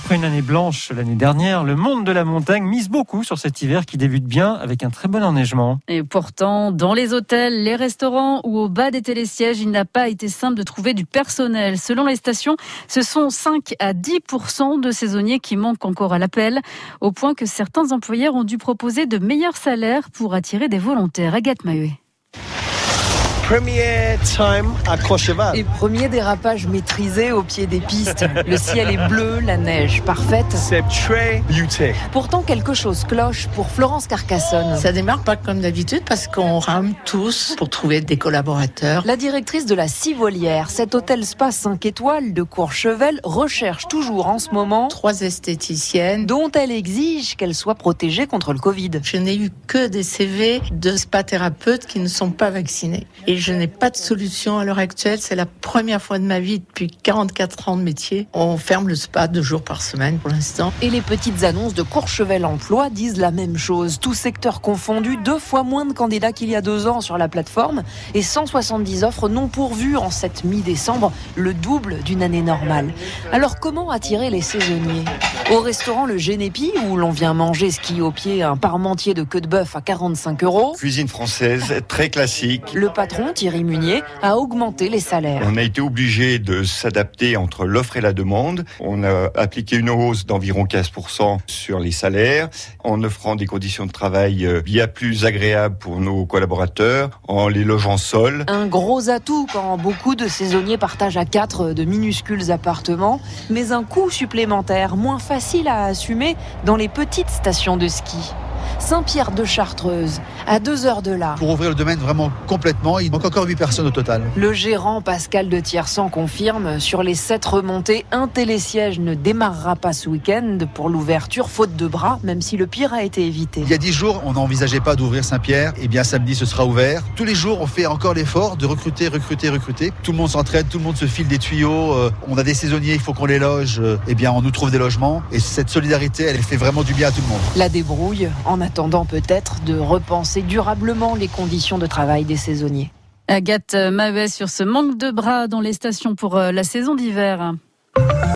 Après une année blanche l'année dernière, le monde de la montagne mise beaucoup sur cet hiver qui débute bien avec un très bon enneigement. Et pourtant, dans les hôtels, les restaurants ou au bas des télésièges, il n'a pas été simple de trouver du personnel. Selon les stations, ce sont 5 à 10 de saisonniers qui manquent encore à l'appel, au point que certains employeurs ont dû proposer de meilleurs salaires pour attirer des volontaires. Agathe Maheuet. Premier time à Courchevel. Et premier dérapage maîtrisé au pied des pistes. Le ciel est bleu, la neige parfaite. C'est très beauté. Pourtant, quelque chose cloche pour Florence Carcassonne. Ça démarre pas comme d'habitude parce qu'on rame tous pour trouver des collaborateurs. La directrice de la Civolière, cet hôtel spa 5 étoiles de Courchevel, recherche toujours en ce moment trois esthéticiennes dont elle exige qu'elles soient protégées contre le Covid. Je n'ai eu que des CV de spa thérapeutes qui ne sont pas vaccinés. Et je n'ai pas de solution à l'heure actuelle. C'est la première fois de ma vie depuis 44 ans de métier. On ferme le spa deux jours par semaine pour l'instant. Et les petites annonces de Courchevel Emploi disent la même chose. Tout secteur confondu, deux fois moins de candidats qu'il y a deux ans sur la plateforme et 170 offres non pourvues en cette mi-décembre, le double d'une année normale. Alors comment attirer les saisonniers? Au restaurant Le Génépi, où l'on vient manger ski au pied un parmentier de queue de bœuf à 45 euros. Cuisine française, très classique. Le patron Thierry Munier, a augmenté les salaires. On a été obligé de s'adapter entre l'offre et la demande. On a appliqué une hausse d'environ 15% sur les salaires, en offrant des conditions de travail euh, bien plus agréables pour nos collaborateurs, en les logeant seuls. Un gros atout quand beaucoup de saisonniers partagent à quatre de minuscules appartements, mais un coût supplémentaire moins facile à assumer dans les petites stations de ski. Saint-Pierre de Chartreuse, à deux heures de là. Pour ouvrir le domaine vraiment complètement, il manque encore 8 personnes au total. Le gérant Pascal de Tiersan confirme, sur les 7 remontées, un télésiège ne démarrera pas ce week-end pour l'ouverture, faute de bras, même si le pire a été évité. Il y a 10 jours, on n'envisageait pas d'ouvrir Saint-Pierre. Et eh bien samedi, ce sera ouvert. Tous les jours, on fait encore l'effort de recruter, recruter, recruter. Tout le monde s'entraide, tout le monde se file des tuyaux. Euh, on a des saisonniers, il faut qu'on les loge. Eh bien, on nous trouve des logements. Et cette solidarité, elle fait vraiment du bien à tout le monde. La débrouille, en attendant peut-être de repenser durablement les conditions de travail des saisonniers. Agathe Mavet sur ce manque de bras dans les stations pour euh, la saison d'hiver.